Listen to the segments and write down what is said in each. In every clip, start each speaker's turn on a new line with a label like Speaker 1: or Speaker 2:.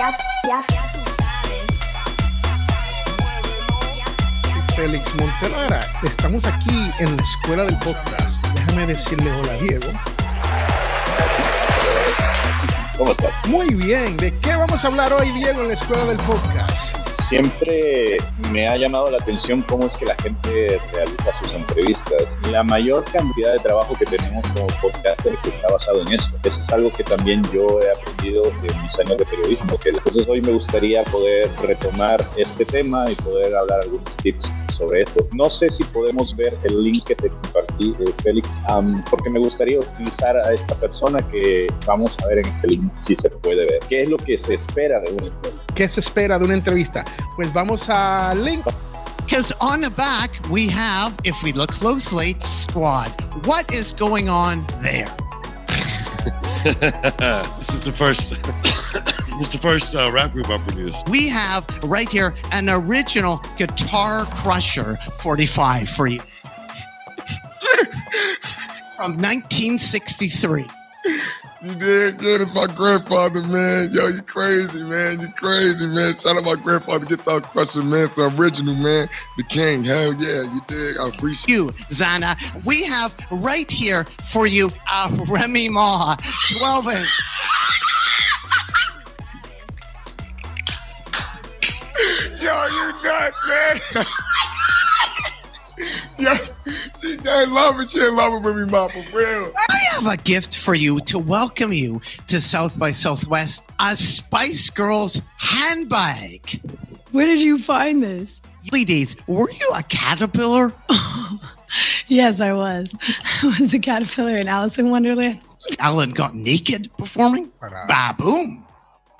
Speaker 1: ya, ya, ya tú sabes.
Speaker 2: Félix Montelara. Estamos aquí en la escuela del podcast. Déjame decirle hola, Diego.
Speaker 3: ¿Cómo estás?
Speaker 2: Muy bien. ¿De qué vamos a hablar hoy, Diego, en la escuela del podcast?
Speaker 3: Siempre me ha llamado la atención cómo es que la gente realiza sus entrevistas. La mayor cantidad de trabajo que tenemos como podcasters está basado en eso. Eso es algo que también yo he aprendido en mis años de periodismo. Entonces hoy me gustaría poder retomar este tema y poder hablar algunos tips sobre esto. No sé si podemos ver el link que te compartí, Félix, porque me gustaría utilizar a esta persona que vamos a ver en este link si se puede ver. ¿Qué es lo que se espera de entrevista?
Speaker 2: ¿Qué se espera de una entrevista? Pues vamos al link.
Speaker 4: Because on the back, we have, if we look closely, squad. What is going on there?
Speaker 5: this is the first. this is the first uh, rap group I produced.
Speaker 4: We have right here an original Guitar Crusher 45 for you. From 1963.
Speaker 6: You did good. It's my grandfather, man. Yo, you crazy, man. You crazy, man. Shout out my grandfather, Guitar Crusher, man. It's original, man. The king. Hell yeah, you did. I appreciate
Speaker 4: You, Zana, we have right here for you a Remy Ma 12 inch.
Speaker 6: Yo, you nuts, man. Yo, she ain't love it. She ain't love it with me, mom, for real.
Speaker 4: I have a gift for you to welcome you to South by Southwest a Spice Girls handbag.
Speaker 7: Where did you find this?
Speaker 4: Ladies, were you a caterpillar?
Speaker 7: Yes, I was. I was a caterpillar in Alice in Wonderland.
Speaker 4: Alan got naked performing?
Speaker 2: Para-
Speaker 4: Ba boom.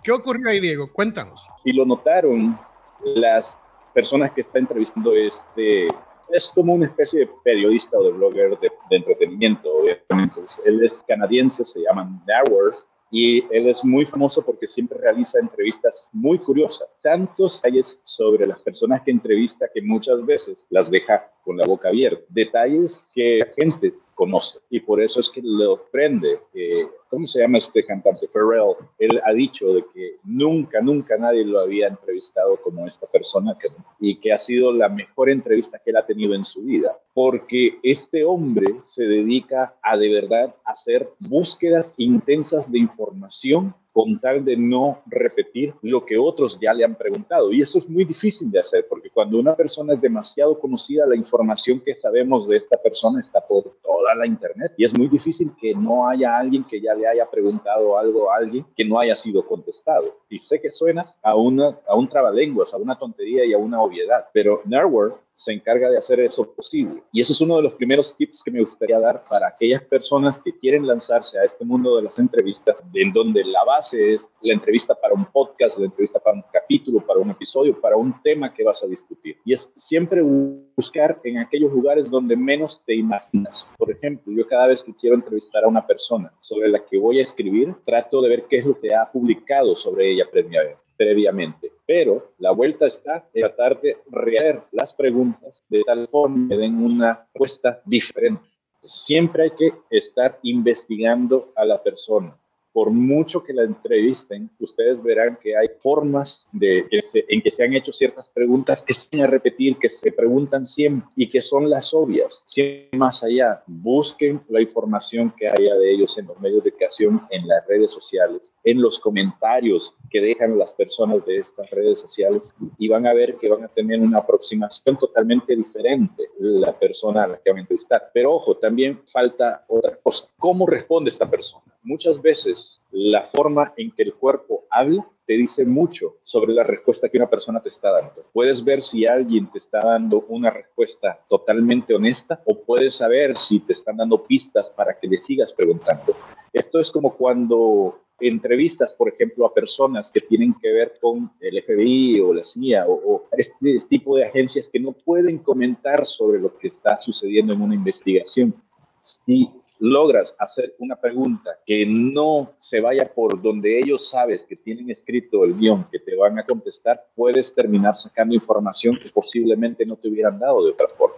Speaker 2: ¿Qué ocurrió ahí, Diego? Cuéntanos.
Speaker 3: Si lo notaron, las personas que está entrevistando este es como una especie de periodista o de blogger de, entretenimiento, obviamente. Él es canadiense, se llama Narwer, y él es muy famoso porque siempre realiza entrevistas muy curiosas. Tantos detalles sobre las personas que entrevista que muchas veces las deja con la boca abierta. Detalles que la gente conoce y por eso es que le prende. eh, ¿Cómo se llama este cantante? Pharrell. Él ha dicho de que nunca, nunca nadie lo había entrevistado como esta persona y que ha sido la mejor entrevista que él ha tenido en su vida. Porque este hombre se dedica a de verdad hacer búsquedas intensas de información con tal de no repetir lo que otros ya le han preguntado. Y eso es muy difícil de hacer, porque cuando una persona es demasiado conocida, la información que sabemos de esta persona está por toda la internet. Y es muy difícil que no haya alguien que ya le haya preguntado algo a alguien que no haya sido contestado. Y sé que suena a, una, a un trabalenguas, a una tontería y a una obviedad, pero Nerware se encarga de hacer eso posible. Y eso es uno de los primeros tips que me gustaría dar para aquellas personas que quieren lanzarse a este mundo de las entrevistas, en donde la base es la entrevista para un podcast, la entrevista para un capítulo, para un episodio, para un tema que vas a discutir. Y es siempre buscar en aquellos lugares donde menos te imaginas. Por ejemplo, yo cada vez que quiero entrevistar a una persona sobre la que voy a escribir, trato de ver qué es lo que ha publicado sobre ella previamente previamente. Pero la vuelta está en tratar de rehacer las preguntas de tal forma que den una respuesta diferente. Siempre hay que estar investigando a la persona. Por mucho que la entrevisten, ustedes verán que hay formas de, en que se han hecho ciertas preguntas que se van a repetir, que se preguntan siempre y que son las obvias. Siempre más allá, busquen la información que haya de ellos en los medios de creación, en las redes sociales, en los comentarios que dejan las personas de estas redes sociales y van a ver que van a tener una aproximación totalmente diferente la persona a la que van a entrevistar. Pero ojo, también falta otra cosa. ¿Cómo responde esta persona? Muchas veces la forma en que el cuerpo habla te dice mucho sobre la respuesta que una persona te está dando. Puedes ver si alguien te está dando una respuesta totalmente honesta o puedes saber si te están dando pistas para que le sigas preguntando. Esto es como cuando entrevistas, por ejemplo, a personas que tienen que ver con el FBI o la CIA o, o este tipo de agencias que no pueden comentar sobre lo que está sucediendo en una investigación. Si logras hacer una pregunta que no se vaya por donde ellos sabes que tienen escrito el guion que te van a contestar, puedes terminar sacando información que posiblemente no te hubieran dado de otra forma.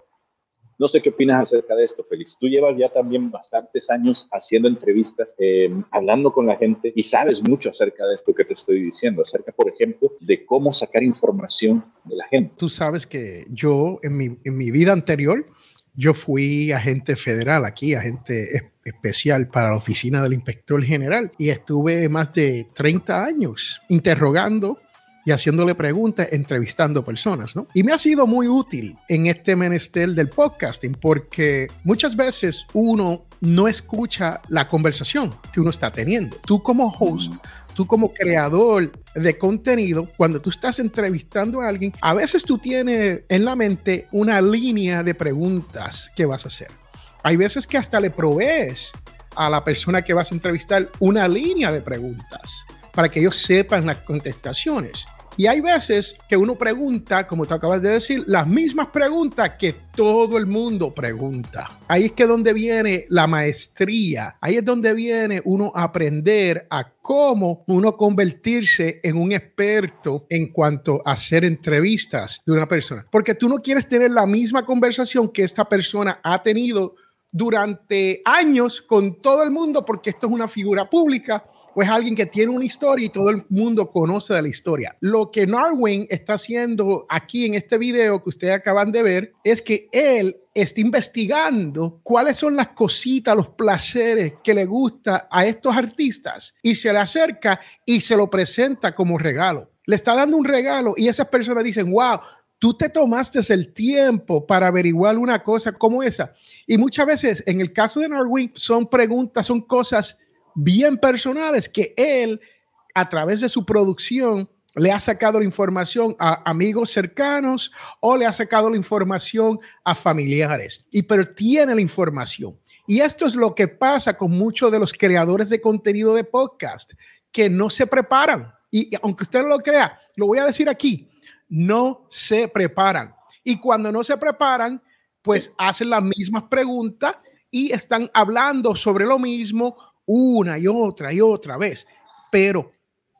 Speaker 3: No sé qué opinas acerca de esto, Félix. Tú llevas ya también bastantes años haciendo entrevistas, eh, hablando con la gente y sabes mucho acerca de esto que te estoy diciendo, acerca, por ejemplo, de cómo sacar información de la gente.
Speaker 2: Tú sabes que yo en mi, en mi vida anterior, yo fui agente federal aquí, agente es- especial para la oficina del inspector general y estuve más de 30 años interrogando y haciéndole preguntas, entrevistando personas, ¿no? Y me ha sido muy útil en este menester del podcasting porque muchas veces uno no escucha la conversación que uno está teniendo. Tú como host, tú como creador de contenido, cuando tú estás entrevistando a alguien, a veces tú tienes en la mente una línea de preguntas que vas a hacer. Hay veces que hasta le provees a la persona que vas a entrevistar una línea de preguntas para que ellos sepan las contestaciones. Y hay veces que uno pregunta, como tú acabas de decir, las mismas preguntas que todo el mundo pregunta. Ahí es que donde viene la maestría, ahí es donde viene uno aprender a cómo uno convertirse en un experto en cuanto a hacer entrevistas de una persona. Porque tú no quieres tener la misma conversación que esta persona ha tenido durante años con todo el mundo porque esto es una figura pública o alguien que tiene una historia y todo el mundo conoce de la historia. Lo que Narwin está haciendo aquí en este video que ustedes acaban de ver es que él está investigando cuáles son las cositas, los placeres que le gusta a estos artistas y se le acerca y se lo presenta como regalo. Le está dando un regalo y esas personas dicen, wow, tú te tomaste el tiempo para averiguar una cosa como esa. Y muchas veces, en el caso de Norwin, son preguntas, son cosas bien personales que él, a través de su producción, le ha sacado la información a amigos cercanos o le ha sacado la información a familiares. Y pero tiene la información. Y esto es lo que pasa con muchos de los creadores de contenido de podcast, que no se preparan. Y aunque usted no lo crea, lo voy a decir aquí, no se preparan. Y cuando no se preparan, pues hacen las mismas preguntas y están hablando sobre lo mismo una y otra y otra vez. Pero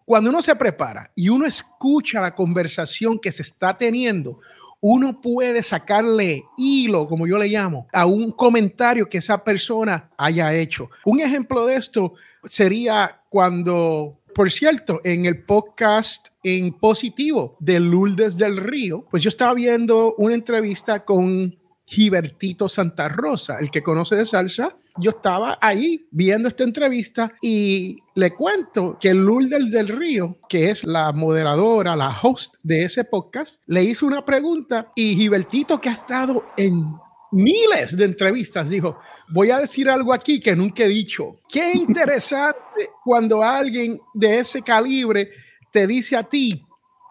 Speaker 2: cuando uno se prepara y uno escucha la conversación que se está teniendo, uno puede sacarle hilo, como yo le llamo, a un comentario que esa persona haya hecho. Un ejemplo de esto sería cuando por cierto, en el podcast en positivo de Lourdes del Río, pues yo estaba viendo una entrevista con Gibertito Santa Rosa, el que conoce de salsa. Yo estaba ahí viendo esta entrevista y le cuento que Lourdes del Río, que es la moderadora, la host de ese podcast, le hizo una pregunta y Gibertito, que ha estado en miles de entrevistas, dijo, voy a decir algo aquí que nunca he dicho. Qué interesante cuando alguien de ese calibre te dice a ti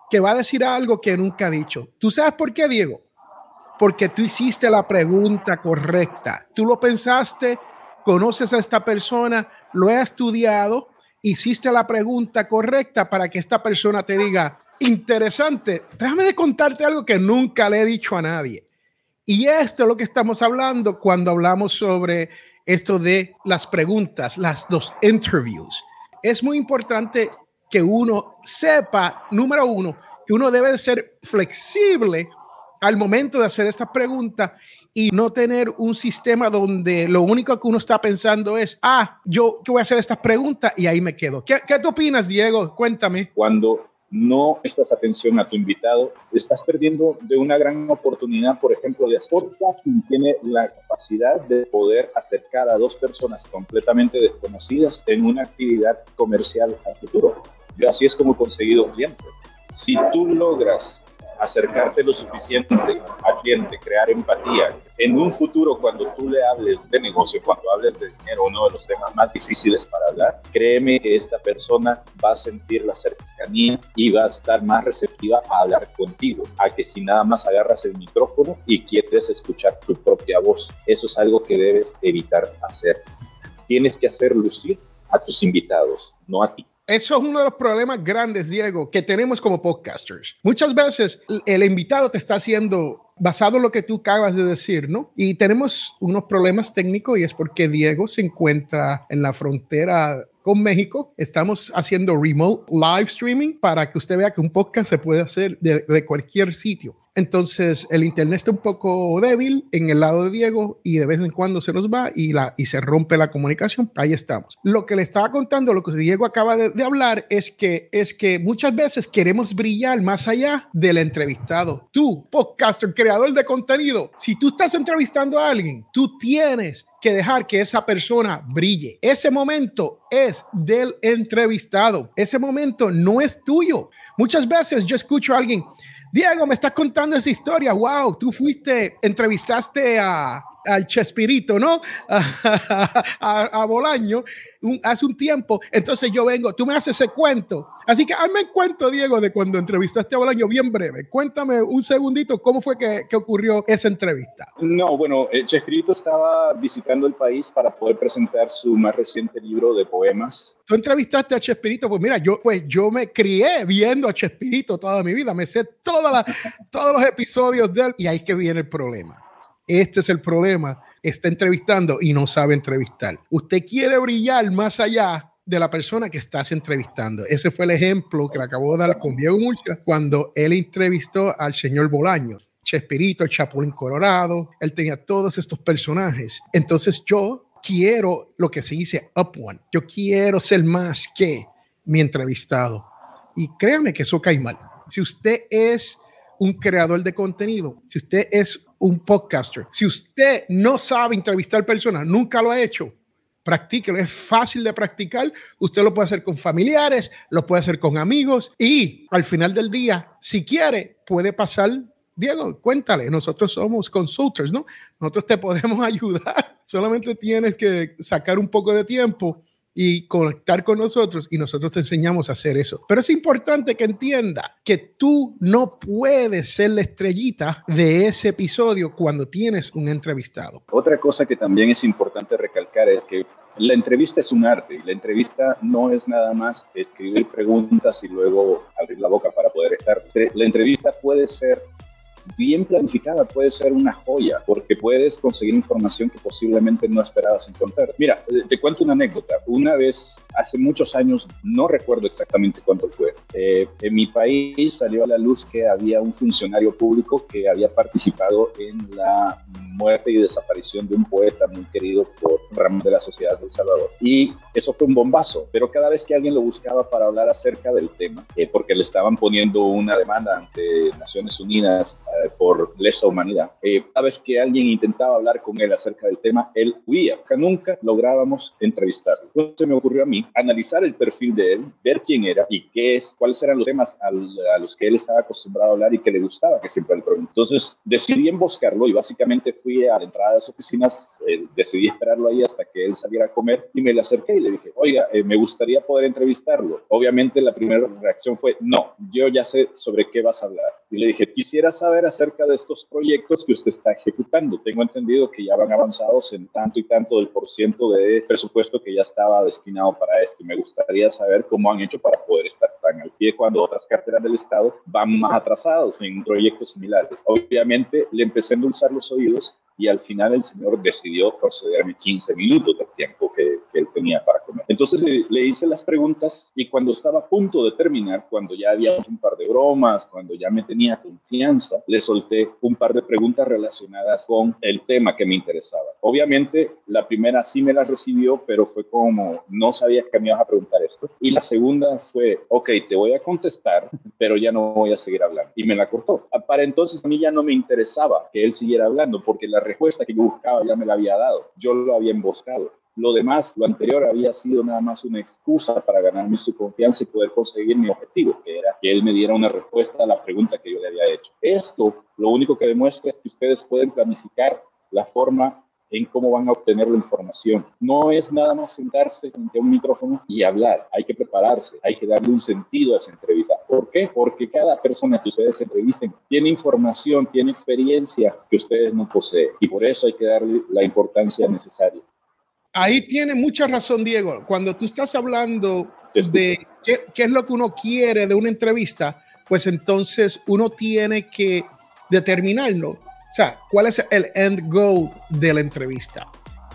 Speaker 2: que va a decir algo que nunca ha dicho. ¿Tú sabes por qué, Diego? Porque tú hiciste la pregunta correcta. Tú lo pensaste, conoces a esta persona, lo he estudiado, hiciste la pregunta correcta para que esta persona te diga, interesante, déjame de contarte algo que nunca le he dicho a nadie. Y esto es lo que estamos hablando cuando hablamos sobre esto de las preguntas, las dos interviews. Es muy importante que uno sepa, número uno, que uno debe de ser flexible al momento de hacer estas preguntas y no tener un sistema donde lo único que uno está pensando es, ah, yo que voy a hacer estas preguntas y ahí me quedo. ¿Qué, qué tú opinas, Diego? Cuéntame.
Speaker 3: Cuando no prestas atención a tu invitado, estás perdiendo de una gran oportunidad, por ejemplo, de podcasting tiene la capacidad de poder acercar a dos personas completamente desconocidas en una actividad comercial a futuro. Yo así es como he conseguido clientes. Si tú logras acercarte lo suficiente al cliente, crear empatía. En un futuro, cuando tú le hables de negocio, cuando hables de dinero, uno de los temas más difíciles para hablar, créeme que esta persona va a sentir la cercanía y va a estar más receptiva a hablar contigo, a que si nada más agarras el micrófono y quieres escuchar tu propia voz. Eso es algo que debes evitar hacer. Tienes que hacer lucir a tus invitados, no a ti.
Speaker 2: Eso es uno de los problemas grandes, Diego, que tenemos como podcasters. Muchas veces el invitado te está haciendo basado en lo que tú acabas de decir, ¿no? Y tenemos unos problemas técnicos y es porque Diego se encuentra en la frontera con México. Estamos haciendo remote live streaming para que usted vea que un podcast se puede hacer de, de cualquier sitio. Entonces el internet está un poco débil en el lado de Diego y de vez en cuando se nos va y, la, y se rompe la comunicación. Ahí estamos. Lo que le estaba contando, lo que Diego acaba de, hablar es que, es que muchas veces queremos brillar más allá del entrevistado. Tú, podcaster, creador de contenido, si tú estás entrevistando a alguien, tú tienes que dejar que esa persona brille. Ese momento es del entrevistado. Ese momento no es tuyo. Muchas veces yo escucho a alguien, Diego, me estás contando esa historia. Wow, tú fuiste, entrevistaste a, al Chespirito, ¿no? a, a Bolaño un, hace un tiempo. Entonces yo vengo, tú me haces ese cuento. Así que hazme el cuento, Diego, de cuando entrevistaste a Bolaño, bien breve. Cuéntame un segundito cómo fue que, que ocurrió esa entrevista.
Speaker 3: No, bueno, el Chespirito estaba visitando el país para poder presentar su más reciente libro de poemas.
Speaker 2: Tú entrevistaste a Chespirito, pues mira, yo, pues yo me crié viendo a Chespirito toda mi vida, me sé toda la, todos los episodios de él y ahí es que viene el problema. Este es el problema está entrevistando y no sabe entrevistar. Usted quiere brillar más allá de la persona que estás entrevistando. Ese fue el ejemplo que le acabo de dar con Diego Murcia cuando él entrevistó al señor Bolaño. Chespirito, el Chapulín Colorado, él tenía todos estos personajes. Entonces yo quiero lo que se dice up one. Yo quiero ser más que mi entrevistado. Y créanme que eso cae mal. Si usted es un creador de contenido, si usted es un podcaster. Si usted no sabe entrevistar personas, nunca lo ha hecho, practíquelo. Es fácil de practicar. Usted lo puede hacer con familiares, lo puede hacer con amigos y al final del día, si quiere, puede pasar. Diego, cuéntale, nosotros somos consultors, ¿no? Nosotros te podemos ayudar. Solamente tienes que sacar un poco de tiempo y conectar con nosotros y nosotros te enseñamos a hacer eso. Pero es importante que entienda que tú no puedes ser la estrellita de ese episodio cuando tienes un entrevistado.
Speaker 3: Otra cosa que también es importante recalcar es que la entrevista es un arte y la entrevista no es nada más escribir preguntas y luego abrir la boca para poder estar. La entrevista puede ser bien planificada puede ser una joya, porque puedes conseguir información que posiblemente no esperabas encontrar. Mira, te cuento una anécdota. Una vez, hace muchos años, no recuerdo exactamente cuánto fue, eh, en mi país salió a la luz que había un funcionario público que había participado en la muerte y desaparición de un poeta muy querido por ramos de la sociedad de El Salvador. Y eso fue un bombazo, pero cada vez que alguien lo buscaba para hablar acerca del tema, eh, porque le estaban poniendo una demanda ante Naciones Unidas eh, por lesa humanidad. Eh, cada vez que alguien intentaba hablar con él acerca del tema, él huía. Nunca lográbamos entrevistarlo. Entonces me ocurrió a mí analizar el perfil de él, ver quién era y qué es, cuáles eran los temas a los que él estaba acostumbrado a hablar y que le gustaba que siempre le preguntara. Entonces decidí emboscarlo y básicamente fui a la entrada de su oficinas, eh, decidí esperarlo ahí hasta que él saliera a comer y me le acerqué y le dije, oiga, eh, me gustaría poder entrevistarlo. Obviamente la primera reacción fue, no, yo ya sé sobre qué vas a hablar. Y le dije, quisiera saber acerca de estos proyectos que usted está ejecutando. Tengo entendido que ya van avanzados en tanto y tanto del por ciento de presupuesto que ya estaba destinado para esto. Y me gustaría saber cómo han hecho para poder estar tan al pie cuando otras carteras del Estado van más atrasados en proyectos similares. Obviamente le empecé a endulzar los oídos y al final el señor decidió concederme 15 minutos de tiempo que, él tenía para comer. Entonces le, hice las preguntas y cuando estaba a punto de terminar, cuando ya había un par de bromas, cuando ya me tenía confianza, le solté un par de preguntas relacionadas con el tema que me interesaba. Obviamente la primera sí me la recibió, pero fue como, no sabía que me ibas a preguntar esto. Y la segunda fue, ok, te voy a contestar, pero ya no voy a seguir hablando. Y me la cortó. Para entonces a mí ya no me interesaba que él siguiera hablando porque la respuesta que yo buscaba ya me la había dado, yo lo había emboscado. Lo demás, lo anterior había sido nada más una excusa para ganarme su confianza y poder conseguir mi objetivo, que era que él me diera una respuesta a la pregunta que yo le había hecho. Esto lo único que demuestra es que ustedes pueden planificar la forma en cómo van a obtener la información. No es nada más sentarse frente a un micrófono y hablar. Hay que prepararse, hay que darle un sentido a esa entrevista. ¿Por qué? Porque cada persona que ustedes entrevisten tiene información, tiene experiencia que ustedes no poseen. Y por eso hay que darle la importancia necesaria.
Speaker 2: Ahí tiene mucha razón, Diego. Cuando tú estás hablando de qué, qué es lo que uno quiere de una entrevista, pues entonces uno tiene que determinarlo o sea, ¿cuál es el end goal de la entrevista?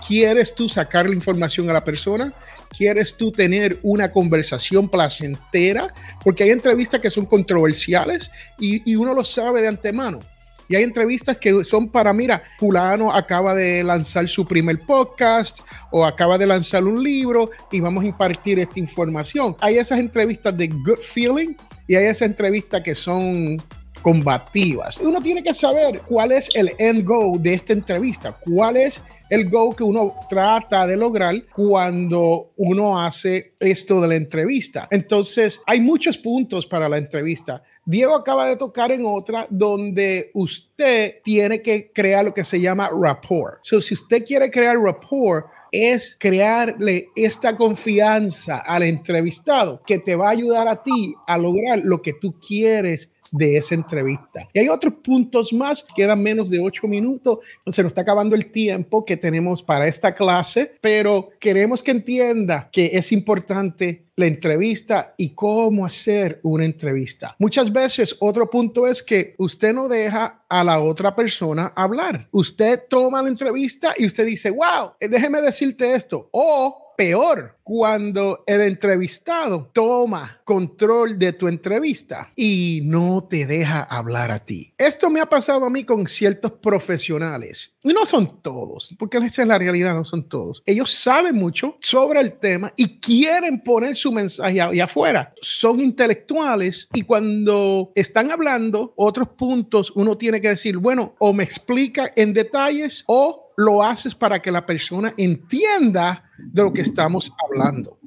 Speaker 2: ¿Quieres tú sacar la información a la persona? ¿Quieres tú tener una conversación placentera? Porque hay entrevistas que son controversiales y, y uno lo sabe de antemano. Y hay entrevistas que son para, mira, fulano acaba de lanzar su primer podcast o acaba de lanzar un libro y vamos a impartir esta información. Hay esas entrevistas de good feeling y hay esas entrevistas que son combativas. Uno tiene que saber cuál es el end goal de esta entrevista, cuál es el goal que uno trata de lograr cuando uno hace esto de la entrevista. Entonces, hay muchos puntos para la entrevista. Diego acaba de tocar en otra donde usted tiene que crear lo que se llama rapport. So, si usted quiere crear rapport, es crearle esta confianza al entrevistado que te va a ayudar a ti a lograr lo que tú quieres de esa entrevista. Y hay otros puntos más, quedan menos de ocho minutos, se nos está acabando el tiempo que tenemos para esta clase, pero queremos que entienda que es importante la entrevista y cómo hacer una entrevista. Muchas veces otro punto es que usted no deja a la otra persona hablar. Usted toma la entrevista y usted dice, wow, déjeme decirte esto. O peor cuando el entrevistado toma control de tu entrevista y no te deja hablar a ti. Esto me ha pasado a mí con ciertos profesionales. Y no son todos, porque esa es la realidad, no son todos. Ellos saben mucho sobre el tema y quieren poner su mensaje ahí afuera. Son intelectuales y cuando están hablando otros puntos, uno tiene que decir, bueno, o me explica en detalles o lo haces para que la persona entienda de lo que estamos hablando.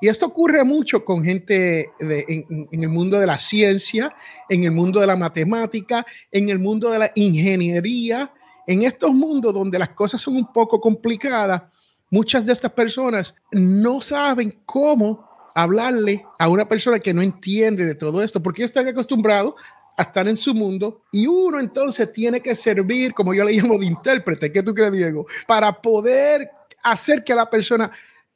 Speaker 2: Y esto ocurre mucho con gente en, en, el mundo de la ciencia, en el mundo de la matemática, en el mundo de la ingeniería, en estos mundos donde las cosas son un poco complicadas. Muchas de estas personas no saben cómo hablarle a una persona que no entiende de todo esto, porque están acostumbrados a estar en su mundo y uno entonces tiene que servir, como yo le llamo de intérprete, ¿qué tú crees, Diego? Para poder hacer que la persona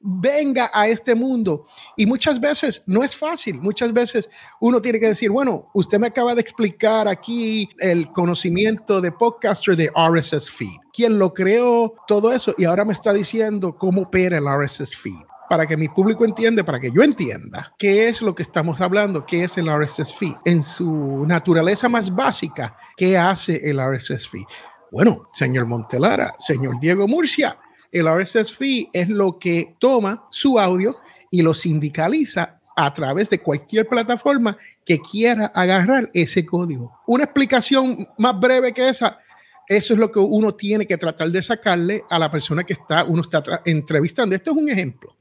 Speaker 2: venga a este mundo. Y muchas veces no es fácil, muchas veces uno tiene que decir, bueno, usted me acaba de explicar aquí el conocimiento de podcaster de RSS feed, quién lo creó, todo eso, y ahora me está diciendo cómo opera el RSS feed para que mi público entienda, para que yo entienda qué es lo que estamos hablando, qué es el RSS feed. En su naturaleza más básica, ¿qué hace el RSS feed? Bueno, señor Montelara, señor Diego Murcia, el RSS feed es lo que toma su audio y lo sindicaliza a través de cualquier plataforma que quiera agarrar ese código. Una explicación más breve que esa, eso es lo que uno tiene que tratar de sacarle a la persona que está, uno está entrevistando. Esto es un ejemplo.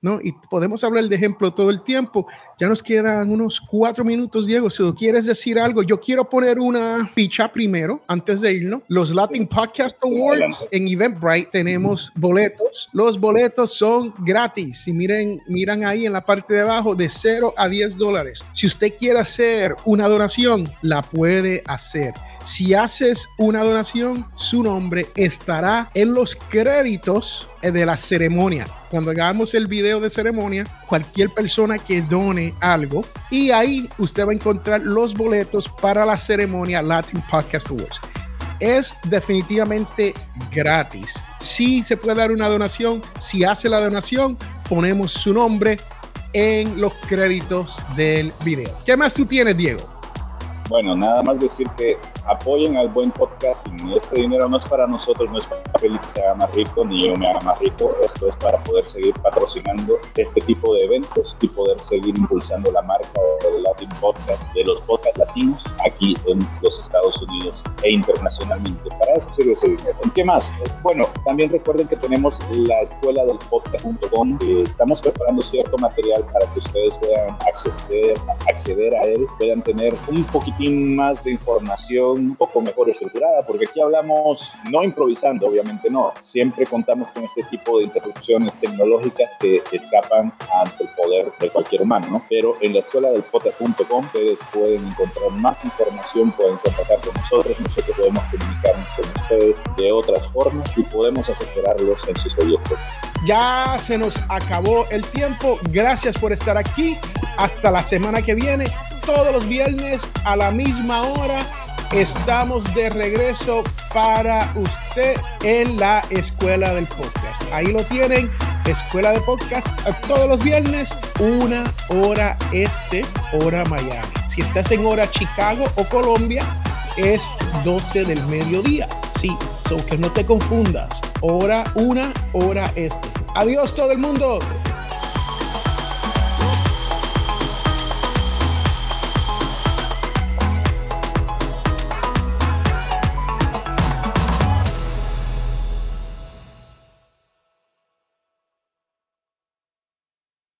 Speaker 2: ¿No? Y podemos hablar de ejemplo todo el tiempo. Ya nos quedan unos cuatro minutos, Diego. Si quieres decir algo, yo quiero poner una ficha primero, antes de irnos. Los Latin Podcast Awards en Eventbrite tenemos boletos. Los boletos son gratis. Y miren, miran ahí en la parte de abajo, de 0 a 10 dólares. Si usted quiere hacer una donación, la puede hacer. Si haces una donación, su nombre estará en los créditos de la ceremonia. Cuando hagamos el video de ceremonia, cualquier persona que done algo y ahí usted va a encontrar los boletos para la ceremonia Latin Podcast Awards. Es definitivamente gratis. Si se puede dar una donación, si hace la donación, ponemos su nombre en los créditos del video. ¿Qué más tú tienes, Diego?
Speaker 3: Bueno, nada más decir que apoyen al buen podcast. Este dinero no es para nosotros, no es para que Félix se haga más rico ni yo me haga más rico. Esto es para poder seguir patrocinando este tipo de eventos y poder seguir impulsando la marca del Latin Podcast, de los podcasts latinos aquí en los Estados Unidos e internacionalmente. Para eso sirve ese dinero. ¿Qué más? Bueno, también recuerden que tenemos la escuela del podcast.com. estamos preparando cierto material para que ustedes puedan acceder, acceder a él, puedan tener un poquito más de información un poco mejor estructurada, porque aquí hablamos no improvisando, obviamente no, siempre contamos con este tipo de interrupciones tecnológicas que escapan ante el poder de cualquier humano, ¿no? Pero en la escuela del podcast.com ustedes pueden encontrar más información, pueden contactar con nosotros, nosotros podemos comunicarnos con ustedes de otras formas y podemos asesorarlos en sus proyectos.
Speaker 2: Ya se nos acabó el tiempo. Gracias por estar aquí. Hasta la semana que viene todos los viernes a la misma hora estamos de regreso para usted en la Escuela del Podcast. Ahí lo tienen, Escuela de Podcast, todos los viernes, una hora este, hora Miami. Si estás en hora Chicago o Colombia, es 12 del mediodía. Sí, so que no te confundas. Hora una, hora este. Adiós todo el mundo.